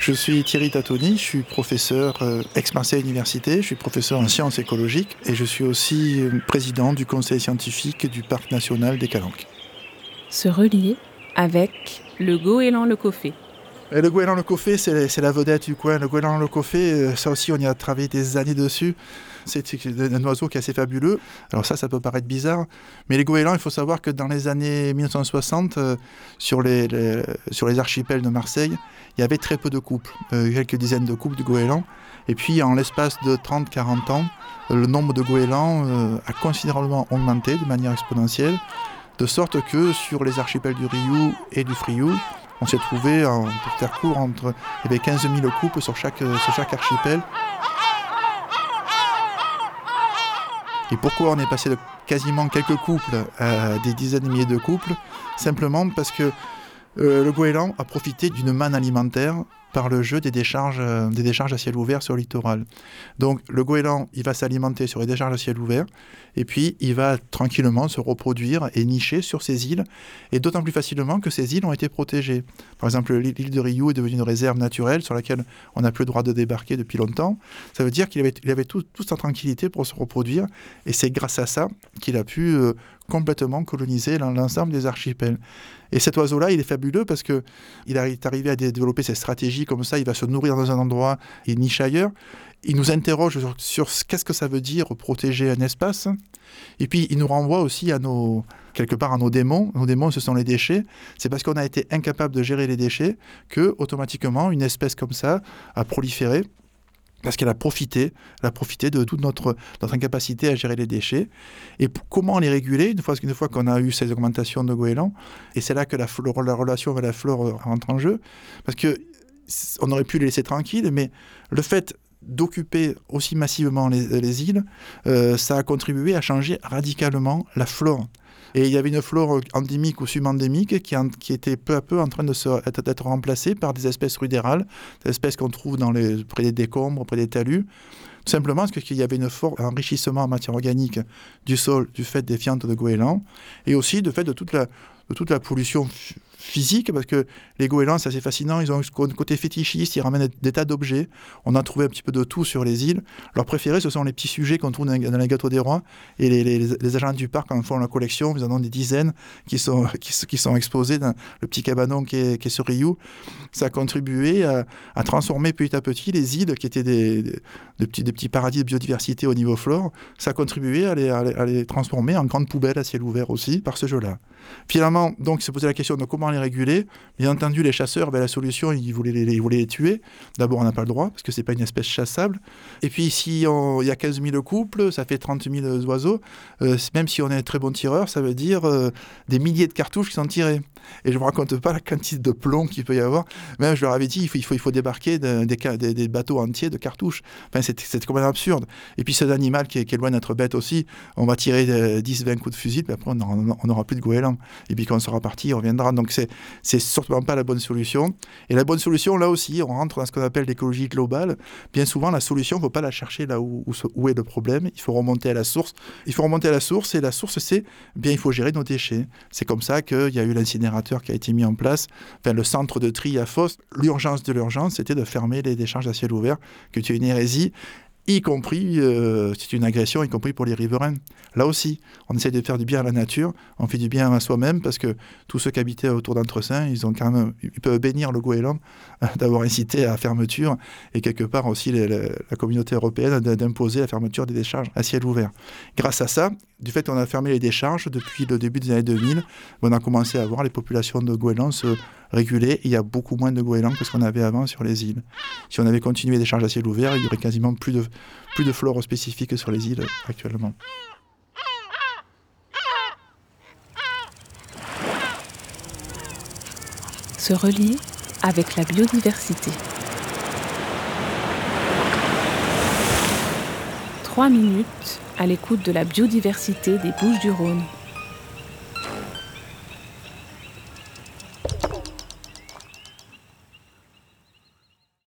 Je suis Thierry Tatoni, je suis professeur euh, ex-Marseille Université, je suis professeur en sciences écologiques et je suis aussi euh, président du conseil scientifique du parc national des Calanques. Se relier avec le goéland le coffé. Le goéland le coffé, c'est la vedette du coin. Le goéland le coffé, euh, ça aussi, on y a travaillé des années dessus. C'est un oiseau qui est assez fabuleux. Alors ça, ça peut paraître bizarre, mais les goélands, il faut savoir que dans les années 1960, euh, sur, les, archipels de Marseille, il y avait très peu de couples, euh, quelques dizaines de couples de goélands. Et puis, en l'espace de 30-40 ans, le nombre de goélands a considérablement augmenté de manière exponentielle, de sorte que sur les archipels du Rioux et du Frioul, on s'est trouvé, pour faire court, entre, il y avait 15 000 couples sur chaque, sur chaque archipel. Et pourquoi on est passé de quasiment quelques couples à des dizaines de milliers de couples? Simplement parce que euh, le goéland a profité d'une manne alimentaire par le jeu des décharges, euh, des décharges à ciel ouvert sur le littoral. Donc le goéland, il va s'alimenter sur les décharges à ciel ouvert, et puis il va tranquillement se reproduire et nicher sur ces îles, et d'autant plus facilement que ces îles ont été protégées. Par exemple, l'île de Rioux est devenue une réserve naturelle sur laquelle on n'a plus le droit de débarquer depuis longtemps. Ça veut dire qu'il avait, il avait tout, toute sa tranquillité pour se reproduire, et c'est grâce à ça qu'il a pu euh, complètement coloniser l'ensemble des archipels. Et cet oiseau-là, il est fabuleux parce que il est arrivé à développer cette stratégie comme ça. Il va se nourrir dans un endroit, il niche ailleurs. Il nous interroge sur, qu'est-ce que ça veut dire protéger un espace. Et puis, il nous renvoie aussi à nos, quelque part à nos démons. Nos démons, ce sont les déchets. C'est parce qu'on a été incapable de gérer les déchets que, automatiquement, une espèce comme ça a proliféré parce qu'elle a profité, a profité de toute notre, incapacité à gérer les déchets. Et comment les réguler une fois, qu'on a eu ces augmentations de goélands? Et c'est là que la, la relation avec la flore rentre en jeu. Parce que on aurait pu les laisser tranquilles, mais le fait d'occuper aussi massivement les, îles, euh, ça a contribué à changer radicalement la flore. Et il y avait une flore endémique ou subendémique qui, qui était peu à peu en train d'être remplacée par des espèces rudérales, des espèces qu'on trouve dans les, près des décombres, près des talus. Tout simplement parce qu'il y avait un fort enrichissement en matière organique du sol du fait des fientes de goéland et aussi du fait de toute la pollution physique, parce que les goélands, c'est assez fascinant, ils ont un côté fétichiste, ils ramènent des tas d'objets. On a trouvé un petit peu de tout sur les îles. Leurs préférés, ce sont les petits sujets qu'on trouve dans les gâteaux des rois. Et les, agents du parc en font la collection, ils en ont des dizaines qui sont, qui, sont exposés dans le petit cabanon qui est, qui sur Rioux. Ça a contribué à, transformer petit à petit les îles, qui étaient des, petits, paradis de biodiversité au niveau flore. Ça a contribué à les, transformer en grandes poubelles à ciel ouvert aussi par ce jeu-là. Finalement, donc, il se posait la question de comment les réguler. Bien entendu, les chasseurs, ben, la solution, ils voulaient les, tuer. D'abord, on n'a pas le droit, parce que c'est pas une espèce chassable. Et puis, s'il y a 15 000 couples, ça fait 30 000 oiseaux. Euh, même si on est très bon tireur, ça veut dire euh, des milliers de cartouches qui sont tirées. Et je ne me raconte pas la quantité de plomb qu'il peut y avoir. Même, je leur avais dit, il faut, il il débarquer des, bateaux entiers de cartouches. Enfin, c'est complètement absurde. Et puis, cet animal qui est, qui est loin d'être bête aussi, on va tirer 10-20 euh, coups de fusil, puis après, on n'aura plus de goéland. Et puis, quand on sera parti, il reviendra. Donc, c'est sûrement pas la bonne solution. Et la bonne solution, là aussi, on rentre dans ce qu'on appelle l'écologie globale. Bien souvent, la solution, il ne faut pas la chercher là où, où, est le problème. Il faut remonter à la source. Il faut remonter à la source. Et la source, c'est bien, il faut gérer nos déchets. C'est comme ça qu'il y a eu l'incinérateur qui a été mis en place. Le centre de tri à Fosse. L'urgence de l'urgence, c'était de fermer les décharges à ciel ouvert, que tu une hérésie y compris, euh, c'est une agression, y compris pour les riverains. Là aussi, on essaie de faire du bien à la nature, on fait du bien à soi-même, parce que tous ceux qui habitaient autour d'Entresaint, ils, ont ils peuvent bénir le goéland d'avoir incité à la fermeture, et quelque part aussi la communauté européenne d'imposer la fermeture des décharges à ciel ouvert. Grâce à ça, du fait qu'on a fermé les décharges depuis le début des années 2000, on a commencé à voir les populations de goélands se régulé, il y a beaucoup moins de goélands que ce qu'on avait avant sur les îles. Si on avait continué des charges à ciel ouvert, il y aurait quasiment plus de, plus de flore spécifique sur les îles actuellement. Se relier avec la biodiversité. Trois minutes à l'écoute de la biodiversité des Bouches du Rhône